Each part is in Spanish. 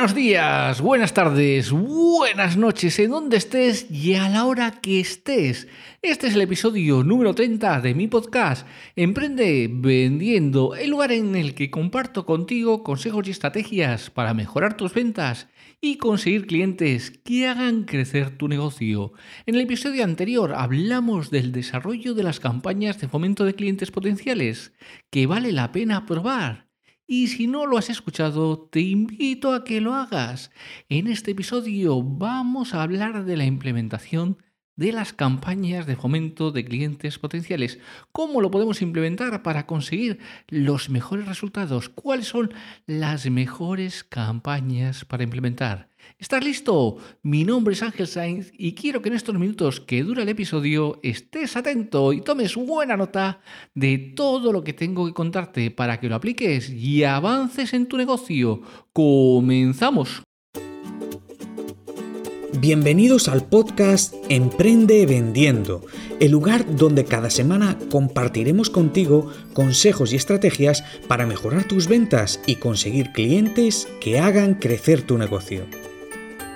Buenos días, buenas tardes, buenas noches, en donde estés y a la hora que estés. Este es el episodio número 30 de mi podcast Emprende Vendiendo, el lugar en el que comparto contigo consejos y estrategias para mejorar tus ventas y conseguir clientes que hagan crecer tu negocio. En el episodio anterior hablamos del desarrollo de las campañas de fomento de clientes potenciales, que vale la pena probar y si no lo has escuchado, te invito a que lo hagas. En este episodio vamos a hablar de la implementación de las campañas de fomento de clientes potenciales. ¿Cómo lo podemos implementar para conseguir los mejores resultados? ¿Cuáles son las mejores campañas para implementar? ¿Estás listo? Mi nombre es Ángel Sainz y quiero que en estos minutos que dura el episodio estés atento y tomes buena nota de todo lo que tengo que contarte para que lo apliques y avances en tu negocio. ¡Comenzamos! Bienvenidos al podcast Emprende Vendiendo, el lugar donde cada semana compartiremos contigo consejos y estrategias para mejorar tus ventas y conseguir clientes que hagan crecer tu negocio.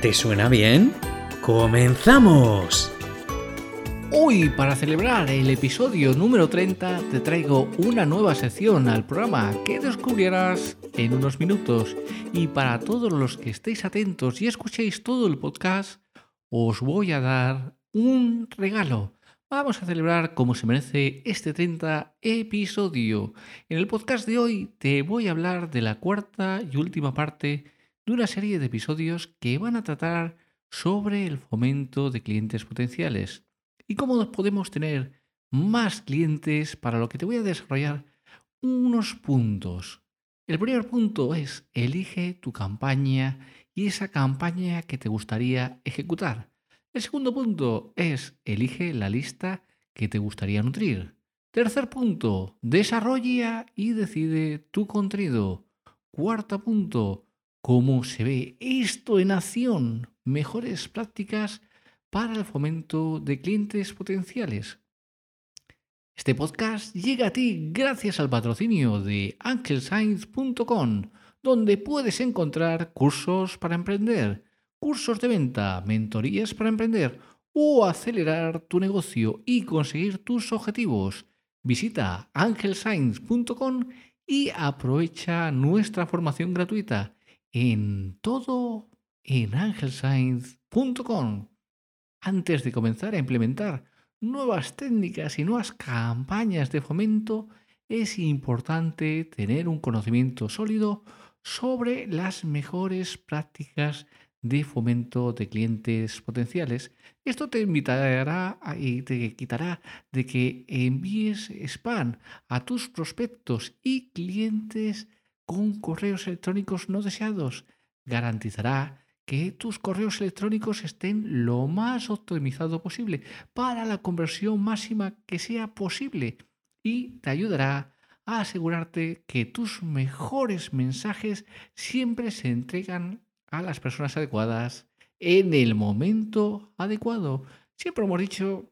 ¿Te suena bien? ¡Comenzamos! Hoy, para celebrar el episodio número 30, te traigo una nueva sección al programa que descubrirás en unos minutos. Y para todos los que estéis atentos y escuchéis todo el podcast, os voy a dar un regalo. Vamos a celebrar como se merece este 30 episodio. En el podcast de hoy te voy a hablar de la cuarta y última parte una serie de episodios que van a tratar sobre el fomento de clientes potenciales y cómo podemos tener más clientes para lo que te voy a desarrollar unos puntos. El primer punto es elige tu campaña y esa campaña que te gustaría ejecutar. El segundo punto es elige la lista que te gustaría nutrir. Tercer punto, desarrolla y decide tu contenido. Cuarto punto, cómo se ve esto en acción. Mejores prácticas para el fomento de clientes potenciales. Este podcast llega a ti gracias al patrocinio de ankelscience.com, donde puedes encontrar cursos para emprender, cursos de venta, mentorías para emprender o acelerar tu negocio y conseguir tus objetivos. Visita ankelscience.com y aprovecha nuestra formación gratuita en todo en ankelscience.com antes de comenzar a implementar nuevas técnicas y nuevas campañas de fomento, es importante tener un conocimiento sólido sobre las mejores prácticas de fomento de clientes potenciales. Esto te invitará y te quitará de que envíes spam a tus prospectos y clientes con correos electrónicos no deseados. Garantizará que tus correos electrónicos estén lo más optimizado posible para la conversión máxima que sea posible y te ayudará a asegurarte que tus mejores mensajes siempre se entregan a las personas adecuadas en el momento adecuado. Siempre hemos dicho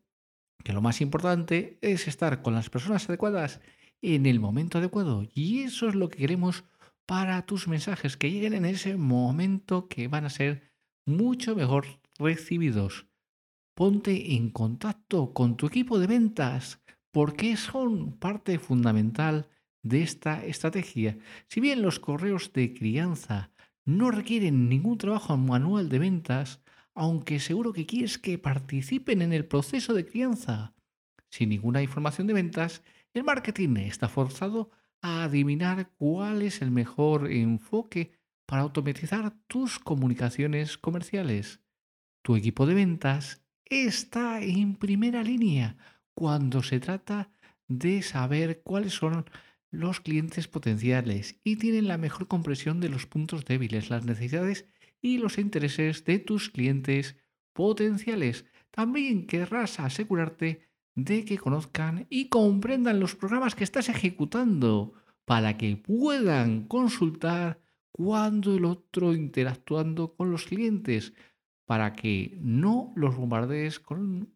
que lo más importante es estar con las personas adecuadas en el momento adecuado y eso es lo que queremos para tus mensajes, que lleguen en ese momento que van a ser mucho mejor recibidos. Ponte en contacto con tu equipo de ventas porque son parte fundamental de esta estrategia. Si bien los correos de crianza no requieren ningún trabajo manual de ventas, aunque seguro que quieres que participen en el proceso de crianza. Sin ninguna información de ventas, el marketing está forzado a adivinar cuál es el mejor enfoque para automatizar tus comunicaciones comerciales. Tu equipo de ventas está en primera línea cuando se trata de saber cuáles son los clientes potenciales y tienen la mejor comprensión de los puntos débiles, las necesidades y los intereses de tus clientes potenciales. También querrás asegurarte de que conozcan y comprendan los programas que estás ejecutando para que puedan consultar cuando el otro interactuando con los clientes, para que no los bombardees con,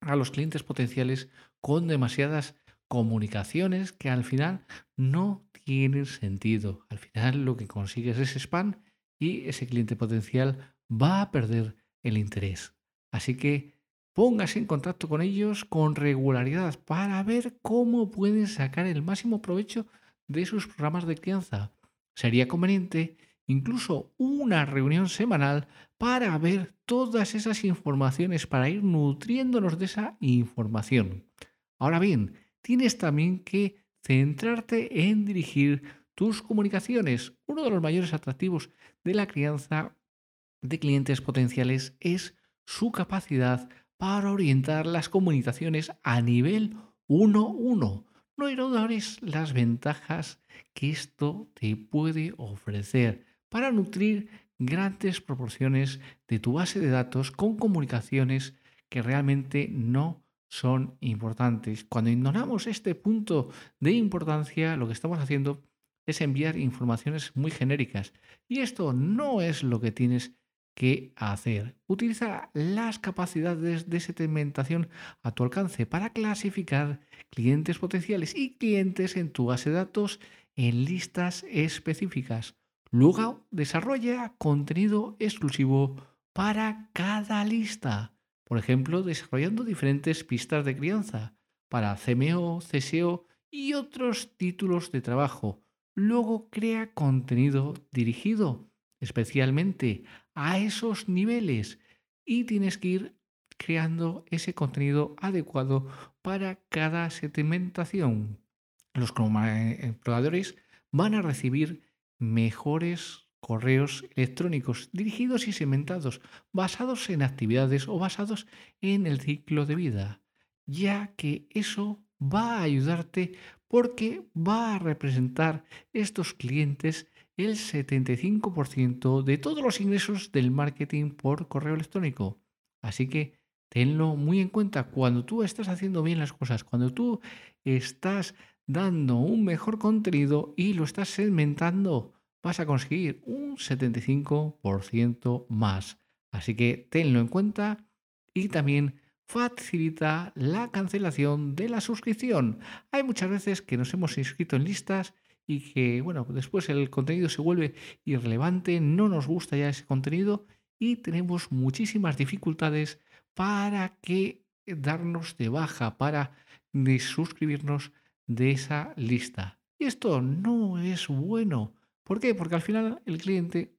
a los clientes potenciales con demasiadas comunicaciones que al final no tienen sentido. Al final lo que consigues es spam y ese cliente potencial va a perder el interés. Así que póngase en contacto con ellos con regularidad para ver cómo pueden sacar el máximo provecho de sus programas de crianza. Sería conveniente incluso una reunión semanal para ver todas esas informaciones, para ir nutriéndonos de esa información. Ahora bien, tienes también que centrarte en dirigir tus comunicaciones. Uno de los mayores atractivos de la crianza de clientes potenciales es su capacidad para orientar las comunicaciones a nivel 1-1. No ignores las ventajas que esto te puede ofrecer para nutrir grandes proporciones de tu base de datos con comunicaciones que realmente no son importantes. Cuando ignoramos este punto de importancia, lo que estamos haciendo es enviar informaciones muy genéricas. Y esto no es lo que tienes que hacer. Utiliza las capacidades de segmentación a tu alcance para clasificar clientes potenciales y clientes en tu base de datos en listas específicas. Luego desarrolla contenido exclusivo para cada lista. Por ejemplo, desarrollando diferentes pistas de crianza para CMO, CSO y otros títulos de trabajo. Luego crea contenido dirigido especialmente a esos niveles y tienes que ir creando ese contenido adecuado para cada segmentación. Los proveedores van a recibir mejores correos electrónicos dirigidos y segmentados, basados en actividades o basados en el ciclo de vida, ya que eso va a ayudarte porque va a representar estos clientes el 75% de todos los ingresos del marketing por correo electrónico. Así que tenlo muy en cuenta cuando tú estás haciendo bien las cosas, cuando tú estás dando un mejor contenido y lo estás segmentando vas a conseguir un 75% más. Así que tenlo en cuenta y también facilita la cancelación de la suscripción. Hay muchas veces que nos hemos inscrito en listas y que, bueno, después el contenido se vuelve irrelevante, no nos gusta ya ese contenido y tenemos muchísimas dificultades para que darnos de baja, para suscribirnos de esa lista. Y esto no es bueno ¿Por qué? Porque al final el cliente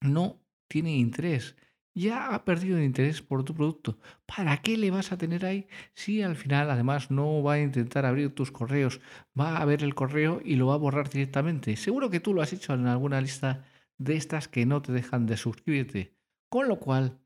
no tiene interés. Ya ha perdido el interés por tu producto. ¿Para qué le vas a tener ahí si al final además no va a intentar abrir tus correos? Va a ver el correo y lo va a borrar directamente. Seguro que tú lo has hecho en alguna lista de estas que no te dejan de suscribirte. Con lo cual,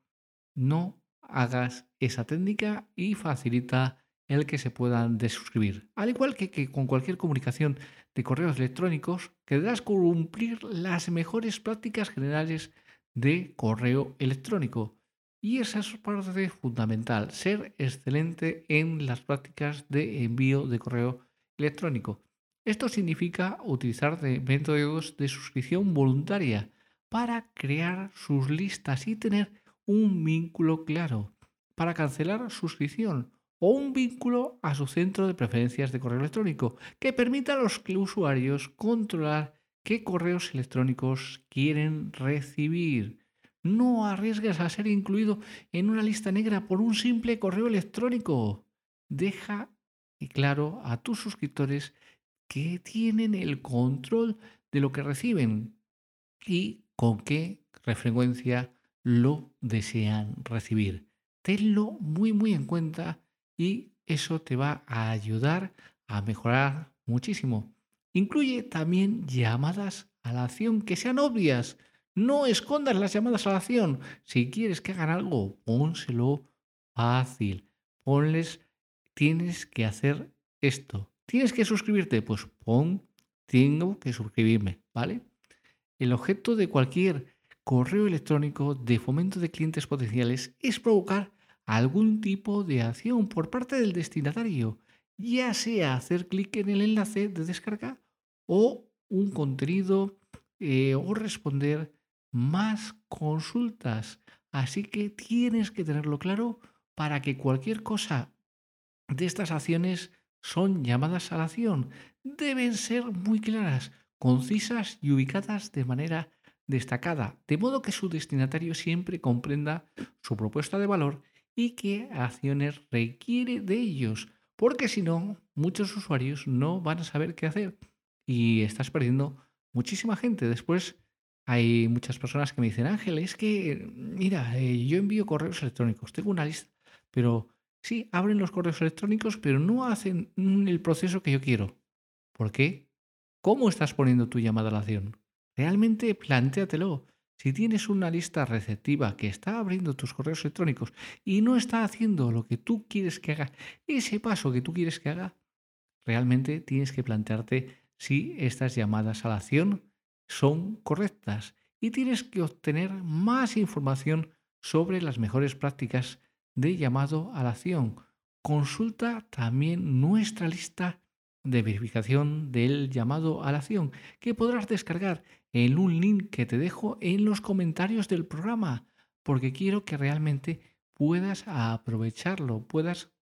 no hagas esa técnica y facilita el que se puedan desuscribir. Al igual que, con cualquier comunicación de correos electrónicos, que deberás cumplir las mejores prácticas generales de correo electrónico. Y esa es parte fundamental, ser excelente en las prácticas de envío de correo electrónico. Esto significa utilizar métodos de suscripción voluntaria para crear sus listas y tener un vínculo claro. Para cancelar suscripción o un vínculo a su centro de preferencias de correo electrónico que permita a los usuarios controlar qué correos electrónicos quieren recibir. No arriesgues a ser incluido en una lista negra por un simple correo electrónico. Deja claro a tus suscriptores que tienen el control de lo que reciben y con qué frecuencia lo desean recibir. Tenlo muy muy en cuenta y eso te va a ayudar a mejorar muchísimo. Incluye también llamadas a la acción que sean obvias. No escondas las llamadas a la acción. Si quieres que hagan algo, pónselo fácil. Ponles, tienes que hacer esto. ¿Tienes que suscribirte? Pues pon, tengo que suscribirme, ¿vale? El objeto de cualquier correo electrónico de fomento de clientes potenciales es provocar algún tipo de acción por parte del destinatario, ya sea hacer clic en el enlace de descarga o un contenido eh, o responder más consultas. Así que tienes que tenerlo claro para que cualquier cosa de estas acciones son llamadas a la acción. Deben ser muy claras, concisas y ubicadas de manera destacada, de modo que su destinatario siempre comprenda su propuesta de valor y qué acciones requiere de ellos, porque si no, muchos usuarios no van a saber qué hacer y estás perdiendo muchísima gente. Después hay muchas personas que me dicen, Ángel, es que, mira, eh, yo envío correos electrónicos, tengo una lista, pero sí, abren los correos electrónicos, pero no hacen el proceso que yo quiero. ¿Por qué? ¿Cómo estás poniendo tu llamada a la acción? Realmente plantéatelo. Si tienes una lista receptiva que está abriendo tus correos electrónicos y no está haciendo lo que tú quieres que haga, ese paso que tú quieres que haga, realmente tienes que plantearte si estas llamadas a la acción son correctas y tienes que obtener más información sobre las mejores prácticas de llamado a la acción. Consulta también nuestra lista de verificación del llamado a la acción que podrás descargar en un link que te dejo en los comentarios del programa, porque quiero que realmente puedas aprovecharlo, puedas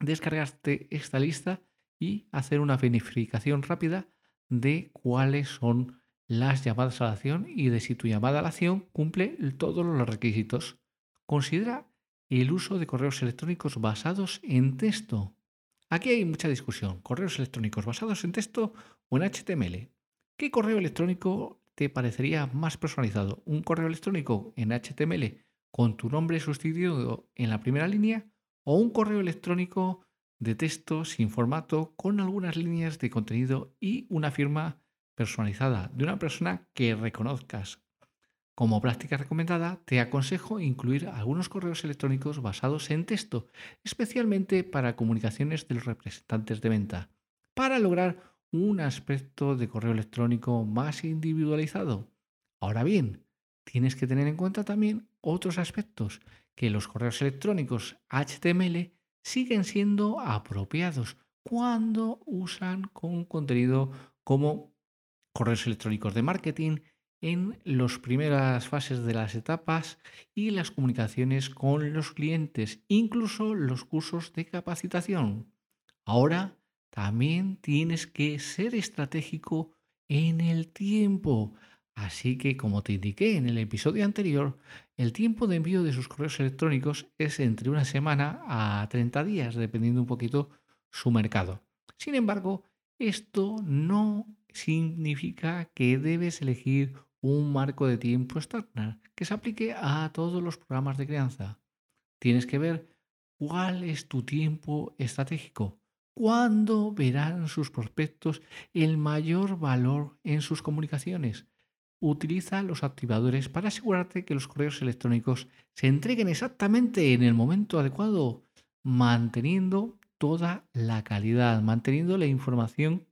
descargarte esta lista y hacer una verificación rápida de cuáles son las llamadas a la acción y de si tu llamada a la acción cumple todos los requisitos. Considera el uso de correos electrónicos basados en texto. Aquí hay mucha discusión. ¿Correos electrónicos basados en texto o en HTML? ¿Qué correo electrónico te parecería más personalizado? ¿Un correo electrónico en HTML con tu nombre sustituido en la primera línea o un correo electrónico de texto sin formato con algunas líneas de contenido y una firma personalizada de una persona que reconozcas? Como práctica recomendada, te aconsejo incluir algunos correos electrónicos basados en texto, especialmente para comunicaciones de los representantes de venta, para lograr un aspecto de correo electrónico más individualizado. Ahora bien, tienes que tener en cuenta también otros aspectos, que los correos electrónicos HTML siguen siendo apropiados cuando usan con contenido como correos electrónicos de marketing en las primeras fases de las etapas y las comunicaciones con los clientes, incluso los cursos de capacitación. Ahora también tienes que ser estratégico en el tiempo. Así que, como te indiqué en el episodio anterior, el tiempo de envío de sus correos electrónicos es entre una semana a 30 días, dependiendo un poquito su mercado. Sin embargo, esto no significa que debes elegir un marco de tiempo estándar que se aplique a todos los programas de crianza. Tienes que ver cuál es tu tiempo estratégico ¿Cuándo verán sus prospectos el mayor valor en sus comunicaciones? Utiliza los activadores para asegurarte que los correos electrónicos se entreguen exactamente en el momento adecuado, manteniendo toda la calidad, manteniendo la información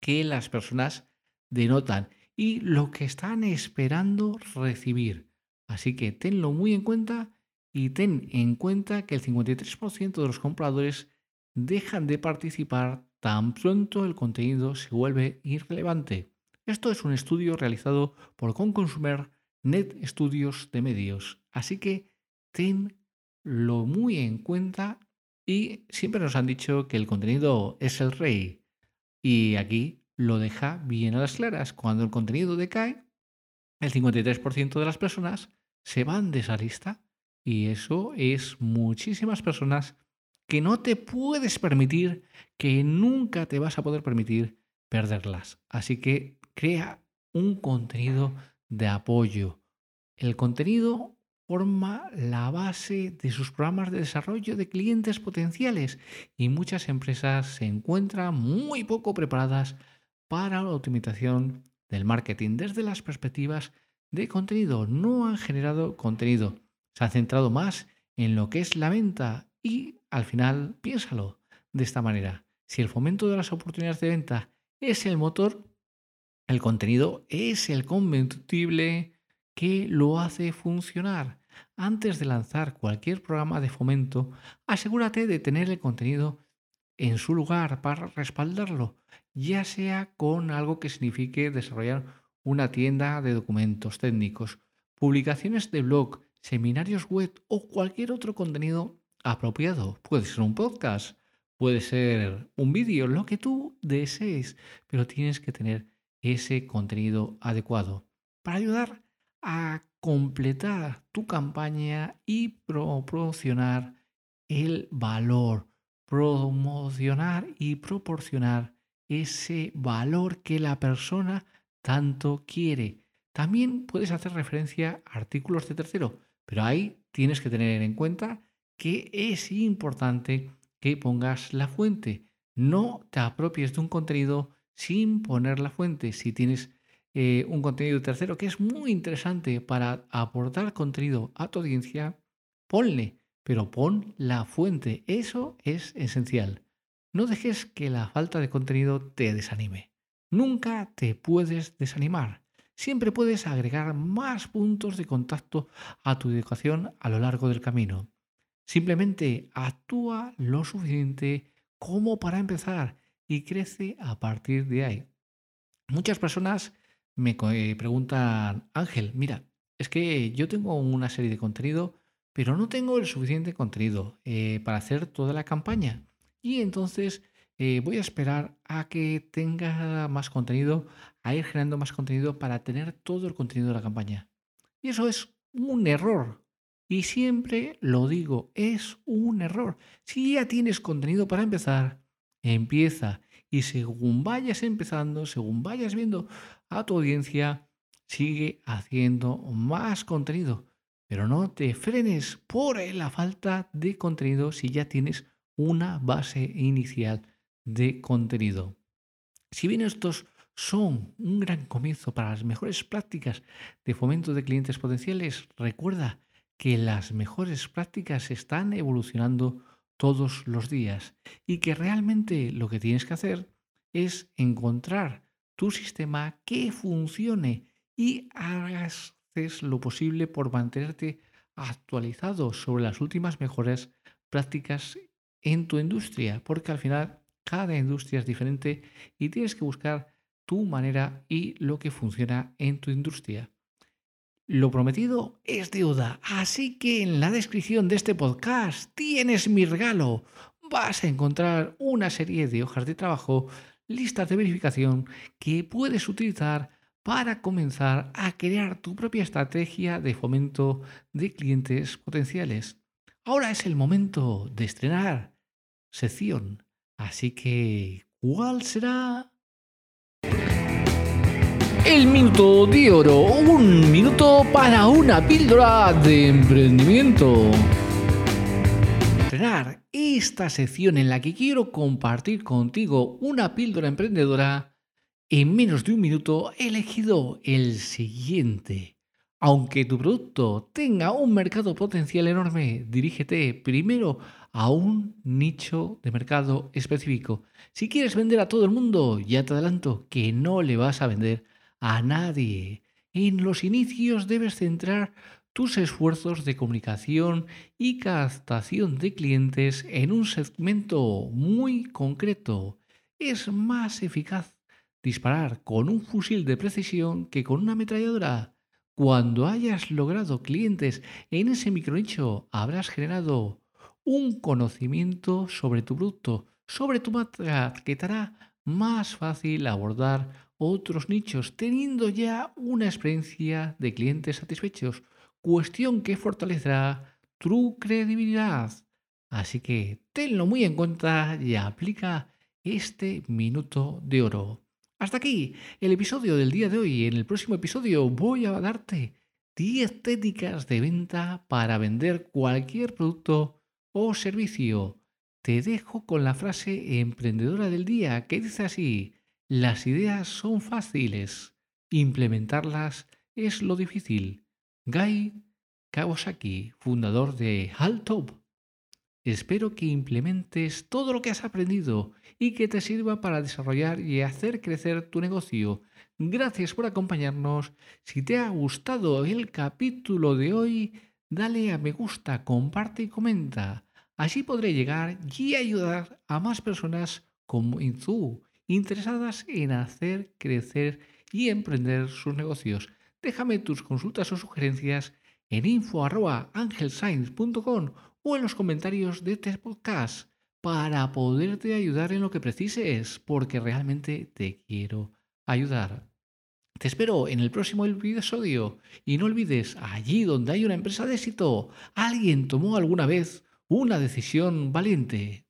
que las personas denotan y lo que están esperando recibir. Así que tenlo muy en cuenta y ten en cuenta que el 53% de los compradores dejan de participar tan pronto el contenido se vuelve irrelevante. Esto es un estudio realizado por Consumer Net Estudios de Medios, así que tenlo muy en cuenta y siempre nos han dicho que el contenido es el rey y aquí lo deja bien a las claras. Cuando el contenido decae, el 53% de las personas se van de esa lista y eso es muchísimas personas que no te puedes permitir, que nunca te vas a poder permitir perderlas. Así que crea un contenido de apoyo. El contenido forma la base de sus programas de desarrollo de clientes potenciales y muchas empresas se encuentran muy poco preparadas para la optimización del marketing desde las perspectivas de contenido. No han generado contenido, se han centrado más en lo que es la venta y al final piénsalo de esta manera. Si el fomento de las oportunidades de venta es el motor, el contenido es el combustible que lo hace funcionar. Antes de lanzar cualquier programa de fomento, asegúrate de tener el contenido en su lugar para respaldarlo, ya sea con algo que signifique desarrollar una tienda de documentos técnicos, publicaciones de blog, seminarios web o cualquier otro contenido apropiado. Puede ser un podcast, puede ser un vídeo, lo que tú desees, pero tienes que tener ese contenido adecuado para ayudar a completar tu campaña y promocionar el valor, promocionar y proporcionar ese valor que la persona tanto quiere. También puedes hacer referencia a artículos de tercero, pero ahí tienes que tener en cuenta que es importante que pongas la fuente. No te apropies de un contenido sin poner la fuente. Si tienes eh, un contenido tercero que es muy interesante para aportar contenido a tu audiencia, ponle, pero pon la fuente. Eso es esencial. No dejes que la falta de contenido te desanime. Nunca te puedes desanimar. Siempre puedes agregar más puntos de contacto a tu educación a lo largo del camino. Simplemente actúa lo suficiente como para empezar y crece a partir de ahí. Muchas personas me eh, preguntan, Ángel, mira, es que yo tengo una serie de contenido, pero no tengo el suficiente contenido eh, para hacer toda la campaña. Y entonces eh, voy a esperar a que tenga más contenido, a ir generando más contenido para tener todo el contenido de la campaña. Y eso es un error. Y siempre lo digo, es un error. Si ya tienes contenido para empezar, empieza. Y según vayas empezando, según vayas viendo a tu audiencia, sigue haciendo más contenido. Pero no te frenes por la falta de contenido si ya tienes una base inicial de contenido. Si bien estos son un gran comienzo para las mejores prácticas de fomento de clientes potenciales, recuerda que las mejores prácticas están evolucionando todos los días y que realmente lo que tienes que hacer es encontrar tu sistema que funcione y hagas lo posible por mantenerte actualizado sobre las últimas mejores prácticas en tu industria, porque al final cada industria es diferente y tienes que buscar tu manera y lo que funciona en tu industria. Lo prometido es deuda, así que en la descripción de este podcast tienes mi regalo. Vas a encontrar una serie de hojas de trabajo listas de verificación que puedes utilizar para comenzar a crear tu propia estrategia de fomento de clientes potenciales. Ahora es el momento de estrenar sección, así que ¿cuál será? El minuto de oro, un minuto para una píldora de emprendimiento esta sección en la que quiero compartir contigo una píldora emprendedora, en menos de un minuto he elegido el siguiente. Aunque tu producto tenga un mercado potencial enorme, dirígete primero a un nicho de mercado específico. Si quieres vender a todo el mundo, ya te adelanto que no le vas a vender a nadie. En los inicios debes centrar tus esfuerzos de comunicación y captación de clientes en un segmento muy concreto. Es más eficaz disparar con un fusil de precisión que con una ametralladora. Cuando hayas logrado clientes en ese micronicho, habrás generado un conocimiento sobre tu producto, sobre tu marca, que te hará más fácil abordar otros nichos, teniendo ya una experiencia de clientes satisfechos cuestión que fortalecerá tu credibilidad. Así que tenlo muy en cuenta y aplica este minuto de oro. Hasta aquí el episodio del día de hoy. En el próximo episodio voy a darte 10 técnicas de venta para vender cualquier producto o servicio. Te dejo con la frase emprendedora del día que dice así, las ideas son fáciles, implementarlas es lo difícil. Guy Kawasaki, fundador de Haltop. Espero que implementes todo lo que has aprendido y que te sirva para desarrollar y hacer crecer tu negocio. Gracias por acompañarnos. Si te ha gustado el capítulo de hoy, dale a me gusta, comparte y comenta. Así podré llegar y ayudar a más personas como tú, interesadas en hacer crecer y emprender sus negocios. Déjame tus consultas o sugerencias en info.angelscience.com o en los comentarios de este podcast para poderte ayudar en lo que precises, porque realmente te quiero ayudar. Te espero en el próximo episodio y no olvides, allí donde hay una empresa de éxito, alguien tomó alguna vez una decisión valiente.